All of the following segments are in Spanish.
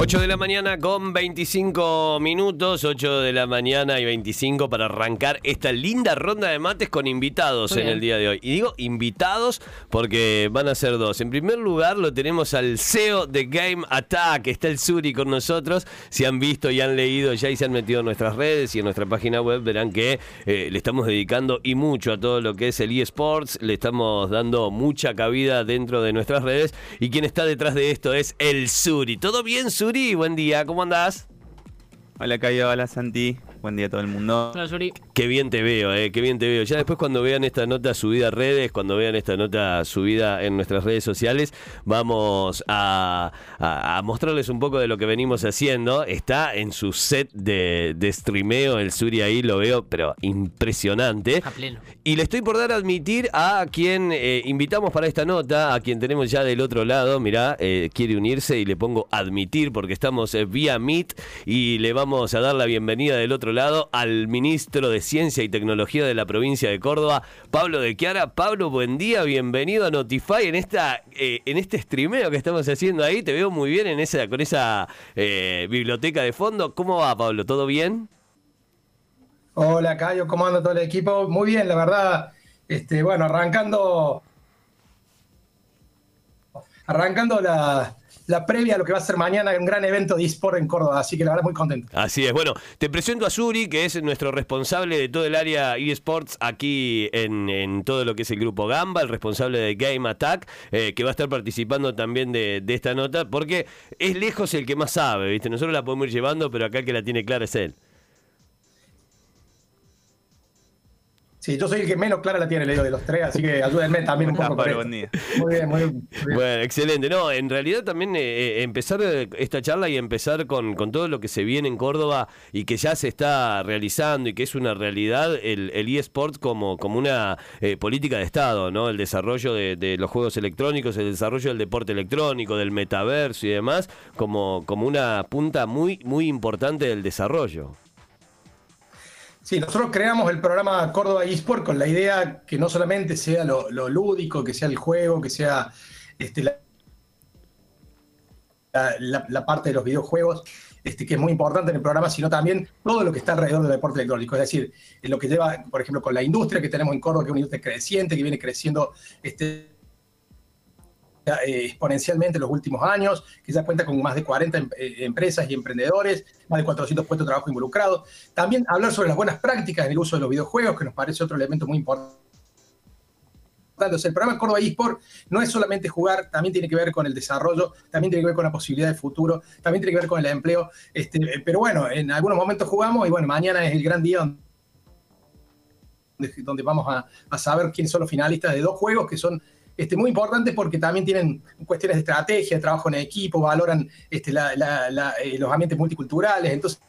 8 de la mañana con 25 minutos, 8 de la mañana y 25 para arrancar esta linda ronda de mates con invitados en el día de hoy. Y digo invitados porque van a ser dos. En primer lugar lo tenemos al CEO de Game Attack, está el Suri con nosotros. Si han visto y han leído ya y se han metido en nuestras redes y en nuestra página web, verán que eh, le estamos dedicando y mucho a todo lo que es el eSports, le estamos dando mucha cabida dentro de nuestras redes y quien está detrás de esto es el Suri. ¿Todo bien, Suri? Buen día, ¿cómo andás? Hola Cayo, hola Santi. Buen día a todo el mundo. Hola, Yuri. Qué bien te veo, eh, qué bien te veo. Ya después cuando vean esta nota subida a redes, cuando vean esta nota subida en nuestras redes sociales, vamos a, mostrarles un poco de lo que venimos haciendo. Está en su set de, de streameo, el Suri ahí lo veo, pero impresionante. A pleno. Y le estoy por dar a admitir a quien eh, invitamos para esta nota, a quien tenemos ya del otro lado, mirá, eh, quiere unirse y le pongo admitir porque estamos vía Meet y le vamos a dar la bienvenida del otro lado al ministro de Ciencia y Tecnología de la provincia de Córdoba, Pablo de Chiara. Pablo, buen día, bienvenido a Notify en esta eh, en este streameo que estamos haciendo ahí. Te veo muy bien en esa con esa eh, biblioteca de fondo. ¿Cómo va, Pablo? ¿Todo bien? Hola, Cayo, ¿cómo anda todo el equipo? Muy bien, la verdad. Este, bueno, arrancando arrancando la, la previa a lo que va a ser mañana un gran evento de eSport en Córdoba, así que la verdad muy contento. Así es, bueno, te presento a Suri, que es nuestro responsable de todo el área eSports aquí en, todo lo que es el grupo Gamba, el responsable de Game Attack, eh, que va a estar participando también de, de esta nota, porque es lejos el que más sabe, ¿viste? Nosotros la podemos ir llevando, pero acá el que la tiene clara es él. Sí, yo soy el que menos clara la tiene, le digo, de los tres, así que ayúdenme también un poco. Muy bien, muy bien, Bueno, excelente. No, en realidad también eh, eh, empezar eh, esta charla y empezar con, con, todo lo que se viene en Córdoba y que ya se está realizando y que es una realidad el, el eSport como, como una política de Estado, ¿no? El desarrollo de, de, los juegos electrónicos, el desarrollo del deporte electrónico, del metaverso y demás, como, como una punta muy, muy importante del desarrollo. Sí, nosotros creamos el programa Córdoba eSport con la idea que no solamente sea lo, lúdico, que sea el juego, que sea este, la, parte de los videojuegos, este, que es muy importante en el programa, sino también todo lo que está alrededor del deporte electrónico. Es decir, lo que lleva, por ejemplo, con la industria que tenemos en Córdoba, que es una industria creciente, que viene creciendo este, eh, exponencialmente en los últimos años, que ya cuenta con más de 40 em, eh, empresas y emprendedores, más de 400 puestos de trabajo involucrados. También hablar sobre las buenas prácticas en el uso de los videojuegos, que nos parece otro elemento muy importante. Entonces, el programa Córdoba eSport no es solamente jugar, también tiene que ver con el desarrollo, también tiene que ver con la posibilidad de futuro, también tiene que ver con el empleo. Este, pero bueno, en algunos momentos jugamos y bueno, mañana es el gran día donde donde vamos a, a, saber quiénes son los finalistas de dos juegos que son este, muy importante porque también tienen cuestiones de estrategia, de trabajo en equipo, valoran este, eh, los ambientes multiculturales. Entonces,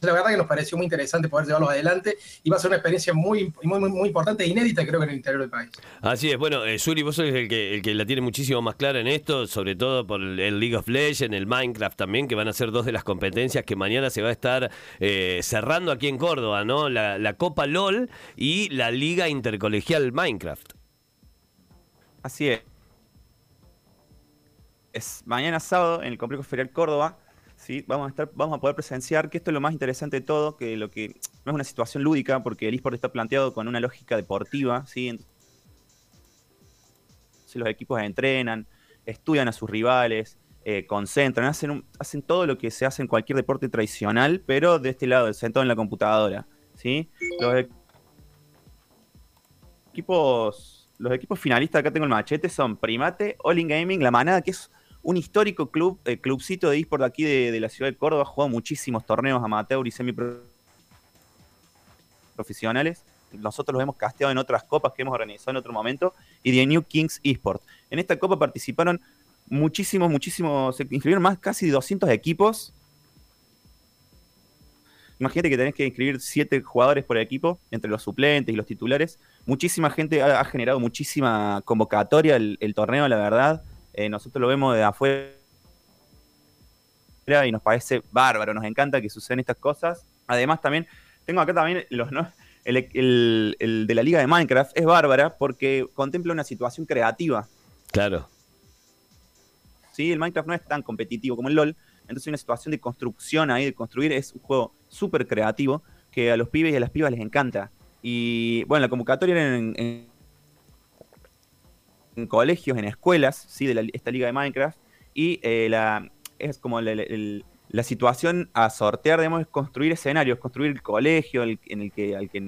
la verdad que nos pareció muy interesante poder llevarlos adelante y va a ser una experiencia muy, muy, muy, importante e inédita, creo que en el interior del país. Así es, bueno, eh, Suri, vos sos el que, el que la tiene muchísimo más clara en esto, sobre todo por el League of Legends, el Minecraft también, que van a ser dos de las competencias que mañana se va a estar eh, cerrando aquí en Córdoba, ¿no? La, la Copa LOL y la Liga Intercolegial Minecraft. Así es. Es mañana sábado en el Complejo Ferial Córdoba. ¿sí? Vamos, a estar, vamos a poder presenciar que esto es lo más interesante de todo, que lo que no es una situación lúdica, porque el eSport está planteado con una lógica deportiva. ¿sí? Los equipos entrenan, estudian a sus rivales, eh, concentran, hacen, hacen todo lo que se hace en cualquier deporte tradicional, pero de este lado, sentado en la computadora. ¿sí? Los equipos los equipos finalistas, acá tengo el machete, son Primate, All In Gaming, La Manada, que es un histórico club, eh, clubcito de eSport aquí de, la ciudad de Córdoba, ha jugado muchísimos torneos amateur y semi-profesionales. Nosotros los hemos casteado en otras copas que hemos organizado en otro momento. Y de New Kings eSport. En esta copa participaron muchísimos, muchísimos, se inscribieron más casi 200 equipos Imagínate que tenés que inscribir siete jugadores por equipo, entre los suplentes y los titulares. Muchísima gente ha, generado muchísima convocatoria el, torneo, la verdad. Eh, nosotros lo vemos de afuera y nos parece bárbaro, nos encanta que sucedan estas cosas. Además, también tengo acá también los, el, el de la liga de Minecraft es bárbara porque contempla una situación creativa. Claro. ¿Sí? El Minecraft no es tan competitivo como el LOL, entonces una situación de construcción ahí, de construir, es un juego súper creativo que a los pibes y a las pibas les encanta. Y bueno, la convocatoria era en, colegios, en escuelas, ¿sí? De esta liga de Minecraft, y eh, la, es como la, situación a sortear, digamos, es construir escenarios, construir el colegio en el que, al que,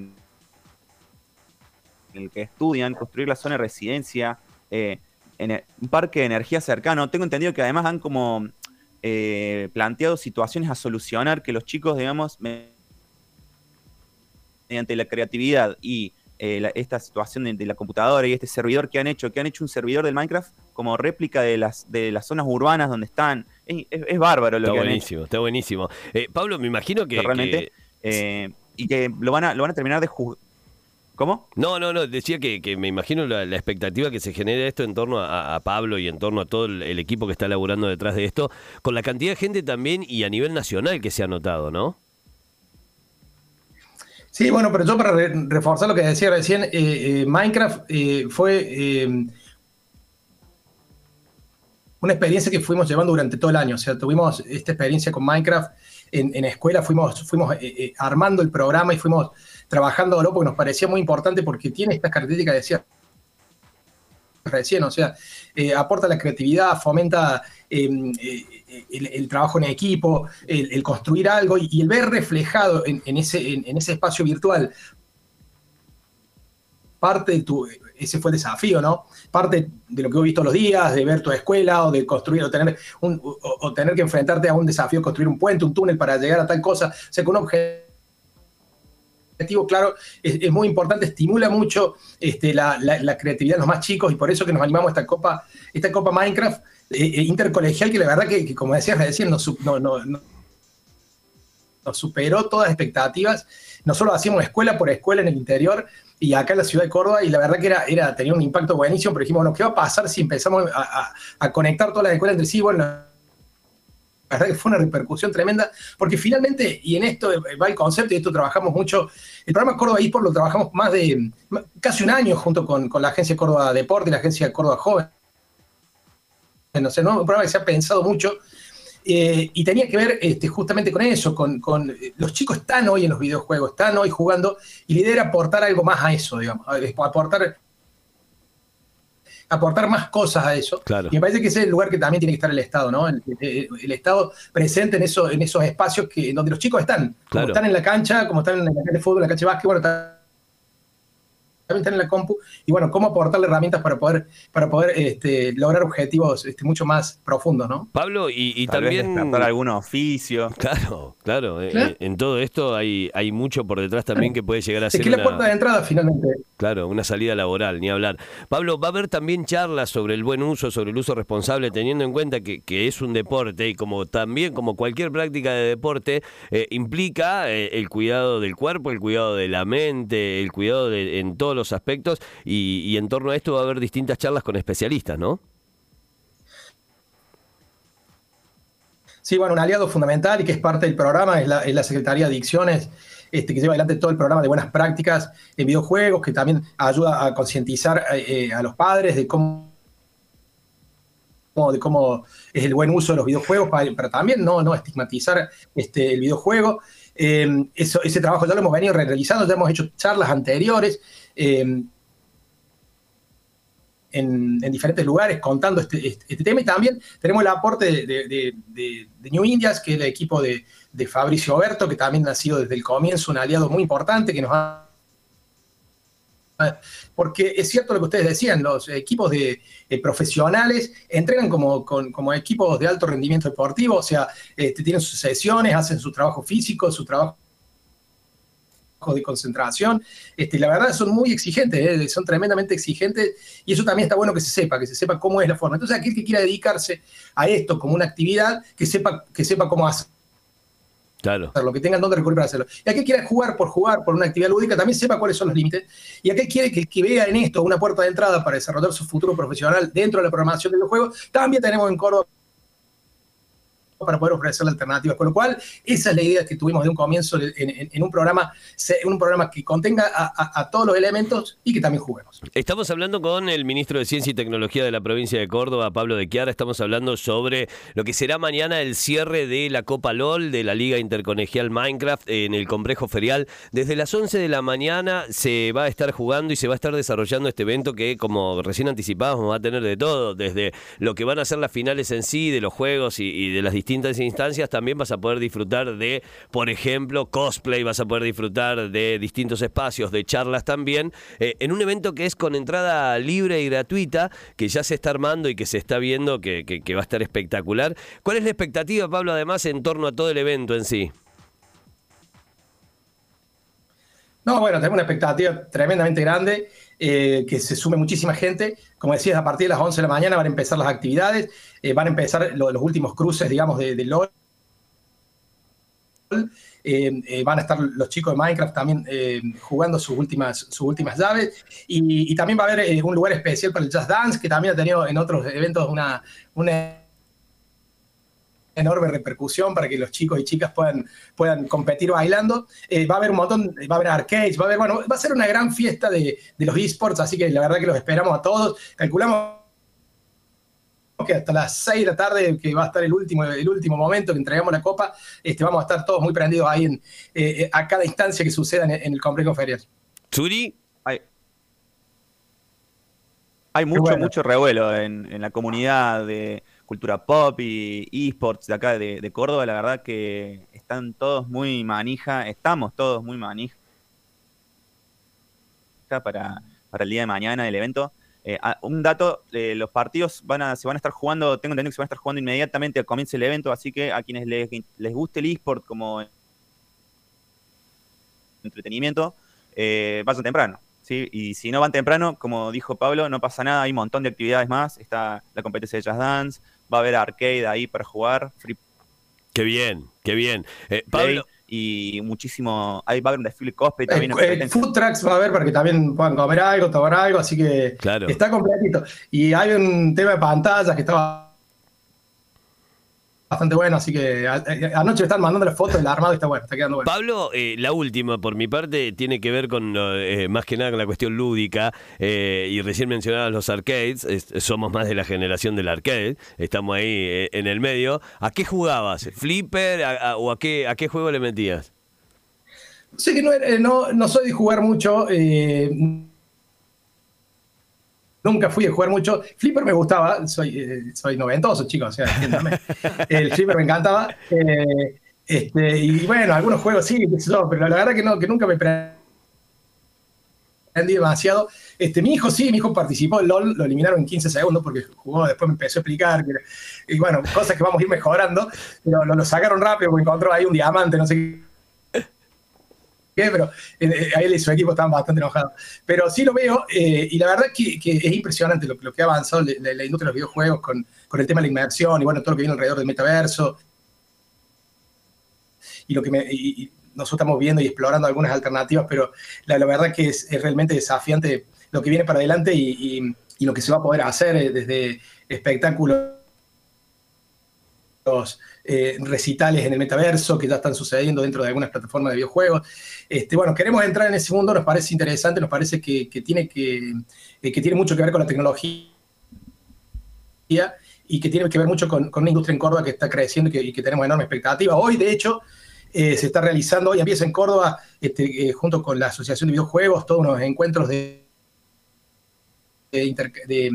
el que estudian, construir la zona de residencia, eh, un parque de energía cercano. Tengo entendido que además han como eh, planteado situaciones a solucionar que los chicos, digamos, mediante la creatividad y eh, esta situación de, la computadora y este servidor que han hecho, que han hecho un servidor del Minecraft como réplica de las, de las zonas urbanas donde están. Es, bárbaro lo que han hecho. Está buenísimo, eh, Pablo, me imagino que... Realmente, y que lo van a, lo van a terminar de, ¿Cómo? No, no, no, decía que, me imagino la, expectativa que se genera esto en torno a, Pablo y en torno a todo el, equipo que está laburando detrás de esto, con la cantidad de gente también y a nivel nacional que se ha notado, ¿no? Sí, bueno, pero yo para reforzar lo que decía recién, eh, eh, Minecraft eh, fue una experiencia que fuimos llevando durante todo el año. O sea, tuvimos esta experiencia con Minecraft en, en escuela, fuimos, fuimos armando el programa y fuimos trabajándolo porque nos parecía muy importante porque tiene estas características que decía recién, o sea, eh, aporta la creatividad, fomenta em, eh, el, trabajo en equipo, el, construir algo y, el ver reflejado en, ese espacio virtual parte de tu, ese fue el desafío, ¿no? Parte de lo que he visto los días, de ver tu escuela o de construir o tener, un, o, tener que enfrentarte a un desafío, construir un puente, un túnel para llegar a tal cosa, o sea, con un objetivo claro, es, muy importante, estimula mucho este, la, creatividad de los más chicos y por eso que nos animamos a esta Copa, esta Copa Minecraft eh, eh, intercolegial que la verdad que, como decías recién, nos, superó todas las expectativas. Nosotros hacíamos escuela por escuela en el interior y acá en la ciudad de Córdoba y la verdad que era, tenía un impacto buenísimo, pero dijimos, bueno, ¿qué va a pasar si empezamos a, conectar todas las escuelas entre sí? Bueno, la verdad que fue una repercusión tremenda, porque finalmente, y en esto va el concepto, y esto trabajamos mucho, el programa Córdoba eSport lo trabajamos más de casi un año junto con, la agencia Córdoba Deporte y la agencia Córdoba Joven. No sé, ¿no? un programa que se ha pensado mucho eh, y tenía que ver este, justamente con eso, con, con, los chicos están hoy en los videojuegos, están hoy jugando, y la idea era aportar algo más a eso, digamos, aportar aportar más cosas a eso. Y me parece que ese es el lugar que también tiene que estar el Estado, ¿no? El, Estado presente en, eso, en esos espacios que, donde los chicos están. Como están en la cancha, como están en la cancha de fútbol, en la cancha de básquet, bueno, también están en la compu, y bueno, cómo aportarle herramientas para poder, para poder este, lograr objetivos este, mucho más profundos, ¿no? Pablo, y, y también... algún oficio. Claro, claro, eh, eh, en todo esto hay, hay mucho por detrás también que puede llegar a ser... Es que la puerta de entrada finalmente. Claro, una salida laboral, ni hablar. Pablo, va a haber también charlas sobre el buen uso, sobre el uso responsable, teniendo en cuenta que, que es un deporte y como también, como cualquier práctica de deporte, eh, implica el cuidado del cuerpo, el cuidado de la mente, el cuidado de, en todos los aspectos y, en torno a esto va a haber distintas charlas con especialistas, ¿no? Sí, bueno, un aliado fundamental y que es parte del programa es la, Secretaría de Adicciones, este, que lleva adelante todo el programa de buenas prácticas en videojuegos, que también ayuda a concientizar eh, eh, a los padres de cómo de cómo es el buen uso de los videojuegos, pero también no, no estigmatizar este, el videojuego. Eh, ese trabajo ya lo hemos venido realizando, ya hemos hecho charlas anteriores Em, en, diferentes lugares contando este, este, este, tema. Y también tenemos el aporte de, New Indias, que es el equipo de, Fabricio Oberto, que también ha sido desde el comienzo un aliado muy importante que nos ha porque es cierto lo que ustedes decían, los equipos de, profesionales entrenan como, como, equipos de alto rendimiento deportivo, o sea, este, tienen sus sesiones, hacen su trabajo físico, su trabajo de concentración. Este, la verdad son muy exigentes, ¿eh? son tremendamente exigentes y eso también está bueno que se sepa, que se sepa cómo es la forma. Entonces aquel que quiera dedicarse a esto como una actividad, que sepa, que sepa cómo hacerlo. Claro. Lo que tengan donde recurrir para hacerlo. Y aquel quiera jugar por jugar, por una actividad lúdica, también sepa cuáles son los límites. Y aquel quiere que, que vea en esto una puerta de entrada para desarrollar su futuro profesional dentro de la programación de los juegos, también tenemos en Córdoba para poder ofrecer alternativas. Con lo cual, esa es la idea que tuvimos de un comienzo en, un, programa, un programa que contenga a, todos los elementos y que también juguemos. Estamos hablando con el ministro de Ciencia y Tecnología de la provincia de Córdoba, Pablo de Chiara. Estamos hablando sobre lo que será mañana el cierre de la Copa LOL de la Liga Interconegial Minecraft en el complejo ferial. Desde las 11 de la mañana se va a estar jugando y se va a estar desarrollando este evento que, como recién anticipábamos, va a tener de todo, desde lo que van a ser las finales en sí, de los juegos y, y de las distintas instancias, también vas a poder disfrutar de, por ejemplo, cosplay, vas a poder disfrutar de distintos espacios, de charlas también, eh, en un evento que es con entrada libre y gratuita, que ya se está armando y que se está viendo que, que va a estar espectacular. ¿Cuál es la expectativa, Pablo, además, en torno a todo el evento en sí? No, bueno, tenemos una expectativa tremendamente grande, eh, que se sume muchísima gente. Como decías, a partir de las 11 de la mañana van a empezar las actividades, eh, van a empezar los últimos cruces, digamos, de, LOL. Eh, van a estar los chicos de Minecraft también jugando sus últimas, sus últimas llaves. Y, también va a haber un lugar especial para el Just Dance, que también ha tenido en otros eventos una, una enorme repercusión para que los chicos y chicas puedan, puedan competir bailando. Eh, va a haber un montón, va a haber arcades, va a haber, bueno, va a ser una gran fiesta de, los esports, así que la verdad que los esperamos a todos. Calculamos que hasta las 6 de la tarde, que va a estar el último, el último momento que entregamos la copa, este, vamos a estar todos muy prendidos ahí en, eh, eh, a cada instancia que suceda en, el complejo ferial. Turi. Hay, hay mucho, mucho revuelo en, en la comunidad de cultura pop y esports de acá de, Córdoba, la verdad que están todos muy manija, estamos todos muy manija para, para el día de mañana el evento. Eh, ah, un dato, eh, los partidos van a, se van a estar jugando, tengo entendido que se van a estar jugando inmediatamente al comienzo del evento, así que a quienes les, les guste el esport como entretenimiento, eh, vayan temprano. Y si no van temprano, como dijo Pablo, no pasa nada, hay un montón de actividades más, está la competencia de Jazz Dance, va a haber arcade ahí para jugar. Free qué bien, qué bien. Eh, Pablo. Y muchísimo. Ahí va a haber un desfile cosplay también. El, food trucks va a haber para que también puedan comer algo, tomar algo, así que está completito. Y hay un tema de pantallas que estaba bastante bueno, así que eh, anoche me están mandando las fotos del armado está bueno, está quedando bueno. Pablo, eh, la última por mi parte tiene que ver con eh, más que nada con la cuestión lúdica y recién mencionabas los arcades, somos más de la generación del arcade, estamos ahí en el medio. ¿A qué jugabas? ¿Flipper o a qué, a qué juego le metías? Sé que no, no, no soy de jugar mucho nunca fui a jugar mucho. Flipper me gustaba, soy, eh, soy noventoso, chicos, o sea, entiéndame. El Flipper me encantaba. Eh, este, y bueno, algunos juegos sí, pero la verdad que, no, que nunca me prendí demasiado. Este, mi hijo sí, mi hijo participó en LOL, lo eliminaron en 15 segundos porque jugó, después me empezó a explicar. y bueno, cosas que vamos a ir mejorando, pero lo, lo sacaron rápido porque encontró ahí un diamante, no sé qué pero eh, eh, él y su equipo estaban bastante enojados. Pero sí lo veo, eh, y la verdad que, que, es impresionante lo, que ha avanzado la, la, industria de los videojuegos con, con, el tema de la inmersión y bueno, todo lo que viene alrededor del metaverso. Y lo que nosotros estamos viendo y explorando algunas alternativas, pero la, verdad que es, realmente desafiante lo que viene para adelante y, y lo que se va a poder hacer desde espectáculos eh, recitales en el metaverso que ya están sucediendo dentro de algunas plataformas de videojuegos. Este, bueno, queremos entrar en ese mundo, nos parece interesante, nos parece que, tiene, que, eh, que, tiene mucho que ver con la tecnología y que tiene que ver mucho con, una industria en Córdoba que está creciendo y que, tenemos enorme expectativa. Hoy, de hecho, eh, se está realizando, hoy empieza en Córdoba, este, junto con la Asociación de Videojuegos, todos unos encuentros de, de,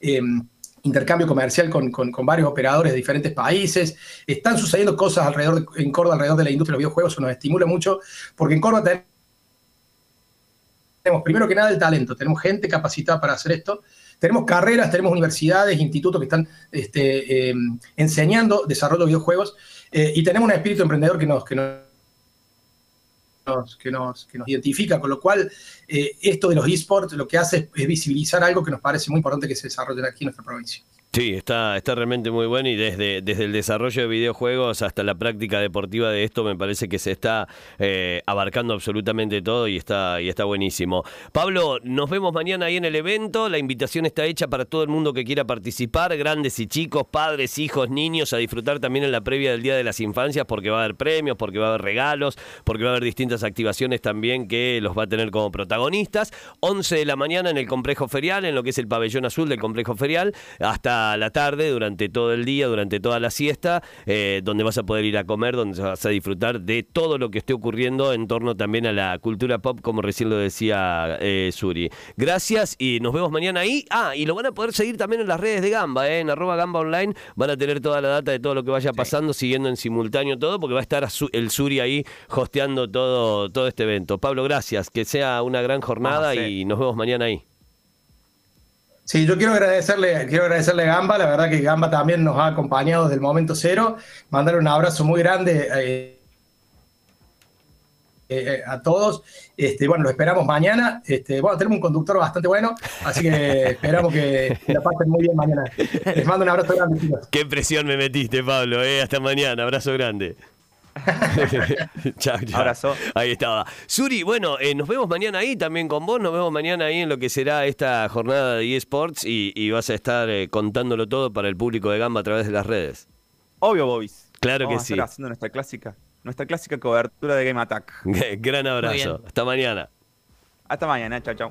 em, intercambio comercial con, varios operadores de diferentes países. Están sucediendo cosas alrededor en Córdoba, alrededor de la industria de los videojuegos, eso nos estimula mucho, porque en Córdoba tenemos, primero que nada, el talento, tenemos gente capacitada para hacer esto, tenemos carreras, tenemos universidades, institutos que están este, eh, enseñando desarrollo de videojuegos, eh, y tenemos un espíritu emprendedor que nos... Que nos que, nos, que nos identifica, con lo cual eh, esto de los esports lo que hace es, visibilizar algo que nos parece muy importante que se desarrolle aquí en nuestra provincia. Sí, está, está realmente muy bueno y desde, desde el desarrollo de videojuegos hasta la práctica deportiva de esto me parece que se está eh, abarcando absolutamente todo y está, y está buenísimo. Pablo, nos vemos mañana ahí en el evento. La invitación está hecha para todo el mundo que quiera participar, grandes y chicos, padres, hijos, niños, a disfrutar también en la previa del Día de las Infancias porque va a haber premios, porque va a haber regalos, porque va a haber distintas activaciones también que los va a tener como protagonistas. 11 de la mañana en el complejo ferial, en lo que es el pabellón azul del complejo ferial, hasta la tarde, durante todo el día, durante toda la siesta, eh, donde vas a poder ir a comer, donde vas a disfrutar de todo lo que esté ocurriendo en torno también a la cultura pop, como recién lo decía eh, Suri. Gracias y nos vemos mañana ahí. Ah, y lo van a poder seguir también en las redes de Gamba, eh, en arroba Gamba Online. Van a tener toda la data de todo lo que vaya pasando, siguiendo en simultáneo todo, porque va a estar el Suri ahí hosteando todo, todo este evento. Pablo, gracias. Que sea una gran jornada y nos vemos mañana ahí. Sí, yo quiero agradecerle, quiero agradecerle a Gamba, la verdad que Gamba también nos ha acompañado desde el momento cero, mandarle un abrazo muy grande eh, eh, a todos. Este, bueno, lo esperamos mañana. Este, bueno, tenemos un conductor bastante bueno, así que esperamos que, la pasen muy bien mañana. Les mando un abrazo grande, chicos. Qué presión me metiste, Pablo. Eh. Hasta mañana, abrazo grande. chao, chao. Abrazo. Ahí estaba. Suri, bueno, eh, nos vemos mañana ahí también con vos. Nos vemos mañana ahí en lo que será esta jornada de eSports y, y vas a estar eh, contándolo todo para el público de Gamba a través de las redes. Obvio, Bobis. Claro que sí. haciendo nuestra clásica, nuestra clásica cobertura de Game Attack. Gran abrazo. Hasta mañana. Hasta mañana. Chao, chao.